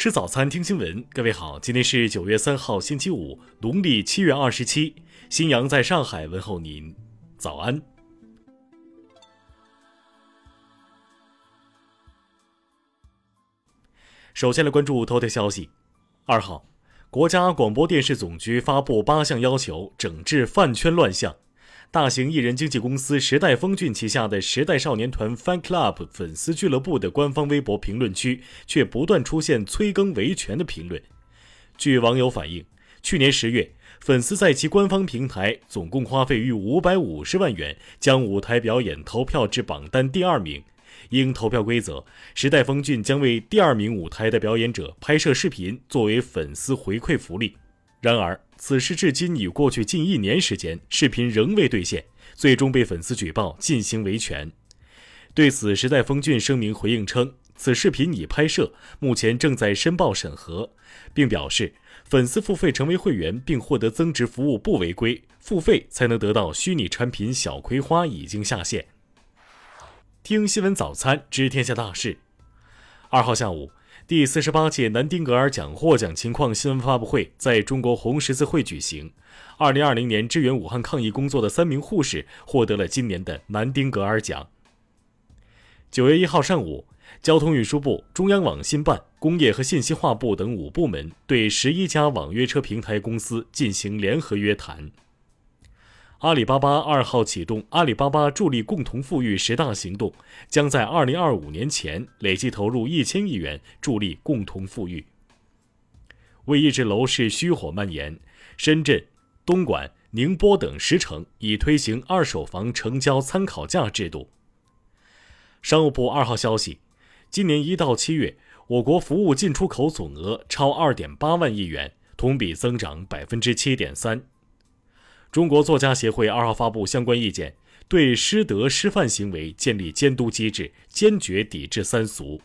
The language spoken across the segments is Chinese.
吃早餐，听新闻。各位好，今天是九月三号，星期五，农历七月二十七。新阳在上海问候您，早安。首先来关注头条消息。二号，国家广播电视总局发布八项要求，整治饭圈乱象。大型艺人经纪公司时代峰峻旗下的时代少年团 Fan Club 粉丝俱乐部的官方微博评论区却不断出现催更维权的评论。据网友反映，去年十月，粉丝在其官方平台总共花费逾五百五十万元，将舞台表演投票至榜单第二名。因投票规则，时代峰峻将为第二名舞台的表演者拍摄视频，作为粉丝回馈福利。然而，此事至今已过去近一年时间，视频仍未兑现，最终被粉丝举报进行维权。对此，时代峰峻声明回应称，此视频已拍摄，目前正在申报审核，并表示粉丝付费成为会员并获得增值服务不违规，付费才能得到虚拟产品小葵花已经下线。听新闻早餐知天下大事。二号下午。第四十八届南丁格尔奖获奖情况新闻发布会在中国红十字会举行。二零二零年支援武汉抗疫工作的三名护士获得了今年的南丁格尔奖。九月一号上午，交通运输部、中央网信办、工业和信息化部等五部门对十一家网约车平台公司进行联合约谈。阿里巴巴二号启动阿里巴巴助力共同富裕十大行动，将在二零二五年前累计投入一千亿元助力共同富裕。为抑制楼市虚火蔓延，深圳、东莞、宁波等十城已推行二手房成交参考价制度。商务部二号消息，今年一到七月，我国服务进出口总额超二点八万亿元，同比增长百分之七点三。中国作家协会二号发布相关意见，对师德师范行为建立监督机制，坚决抵制三俗。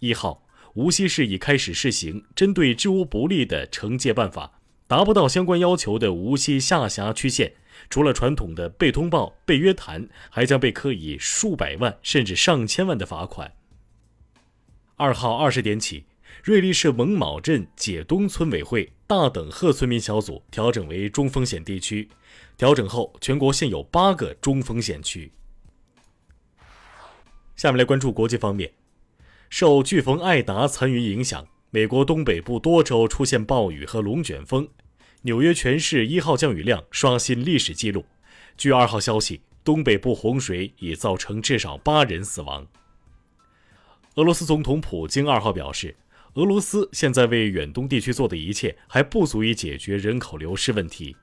一号，无锡市已开始试行针对治污不力的惩戒办法，达不到相关要求的无锡下辖区县，除了传统的被通报、被约谈，还将被科以数百万甚至上千万的罚款。二号二十点起。瑞丽市蒙卯镇解东村委会大等贺村民小组调整为中风险地区。调整后，全国现有八个中风险区。下面来关注国际方面，受飓风艾达残余影响，美国东北部多州出现暴雨和龙卷风，纽约全市一号降雨量刷新历史记录。据二号消息，东北部洪水已造成至少八人死亡。俄罗斯总统普京二号表示。俄罗斯现在为远东地区做的一切还不足以解决人口流失问题。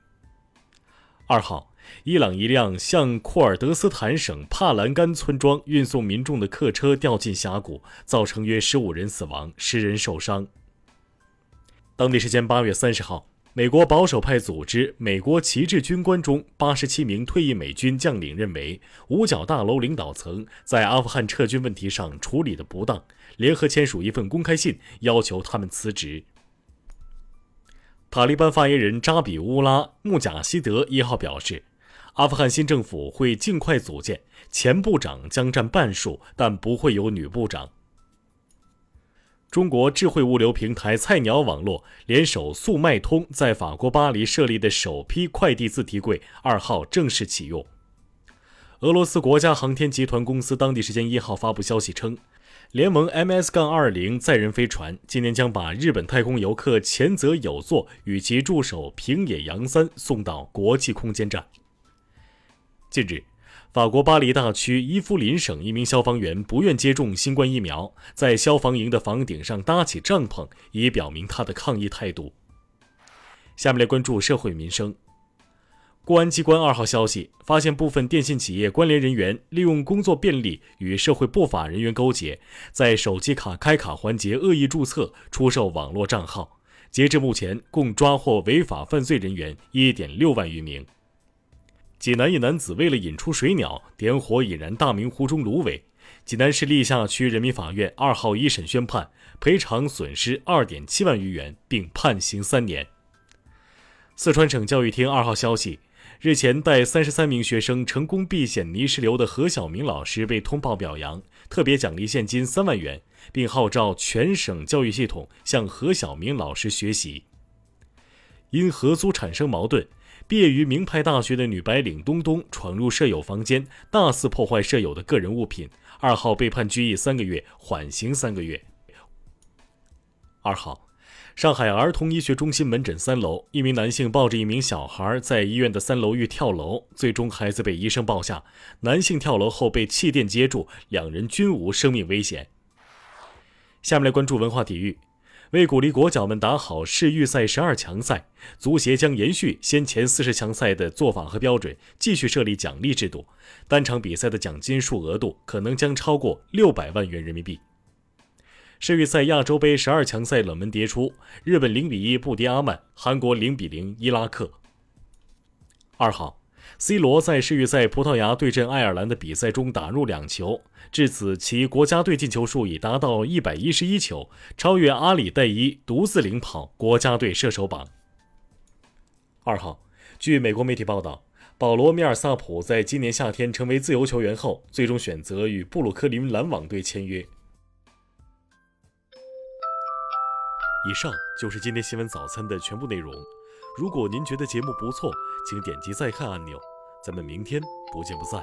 二号，伊朗一辆向库尔德斯坦省帕兰甘村庄运送民众的客车掉进峡谷，造成约十五人死亡，十人受伤。当地时间八月三十号，美国保守派组织美国旗帜军官中八十七名退役美军将领认为，五角大楼领导层在阿富汗撤军问题上处理的不当。联合签署一份公开信，要求他们辞职。塔利班发言人扎比乌拉·穆贾希德一号表示，阿富汗新政府会尽快组建，前部长将占半数，但不会有女部长。中国智慧物流平台菜鸟网络联手速卖通，在法国巴黎设立的首批快递自提柜二号正式启用。俄罗斯国家航天集团公司当地时间一号发布消息称。联盟 MS-20 载人飞船今年将把日本太空游客前泽友作与其助手平野洋三送到国际空间站。近日，法国巴黎大区伊夫林省一名消防员不愿接种新冠疫苗，在消防营的房顶上搭起帐篷，以表明他的抗议态度。下面来关注社会民生。公安机关二号消息发现，部分电信企业关联人员利用工作便利与社会不法人员勾结，在手机卡开卡环节恶意注册、出售网络账号。截至目前，共抓获违法犯罪人员一点六万余名。济南一男子为了引出水鸟，点火引燃大明湖中芦苇。济南市历下区人民法院二号一审宣判，赔偿损失二点七万余元，并判刑三年。四川省教育厅二号消息。日前带三十三名学生成功避险泥石流的何晓明老师被通报表扬，特别奖励现金三万元，并号召全省教育系统向何晓明老师学习。因合租产生矛盾，毕业于名牌大学的女白领东东闯入舍友房间，大肆破坏舍友的个人物品。二号被判拘役三个月，缓刑三个月。二号，上海儿童医学中心门诊三楼，一名男性抱着一名小孩在医院的三楼欲跳楼，最终孩子被医生抱下，男性跳楼后被气垫接住，两人均无生命危险。下面来关注文化体育。为鼓励国脚们打好世预赛十二强赛，足协将延续先前四十强赛的做法和标准，继续设立奖励制度。单场比赛的奖金数额度可能将超过六百万元人民币。世预赛亚洲杯十二强赛冷门迭出，日本零比一不敌阿曼，韩国零比零伊拉克。二号。C 罗在世预赛葡萄牙对阵爱尔兰的比赛中打入两球，至此其国家队进球数已达到一百一十一球，超越阿里代伊，独自领跑国家队射手榜。二号，据美国媒体报道，保罗·米尔萨普在今年夏天成为自由球员后，最终选择与布鲁克林篮网队签约。以上就是今天新闻早餐的全部内容。如果您觉得节目不错，请点击再看按钮，咱们明天不见不散。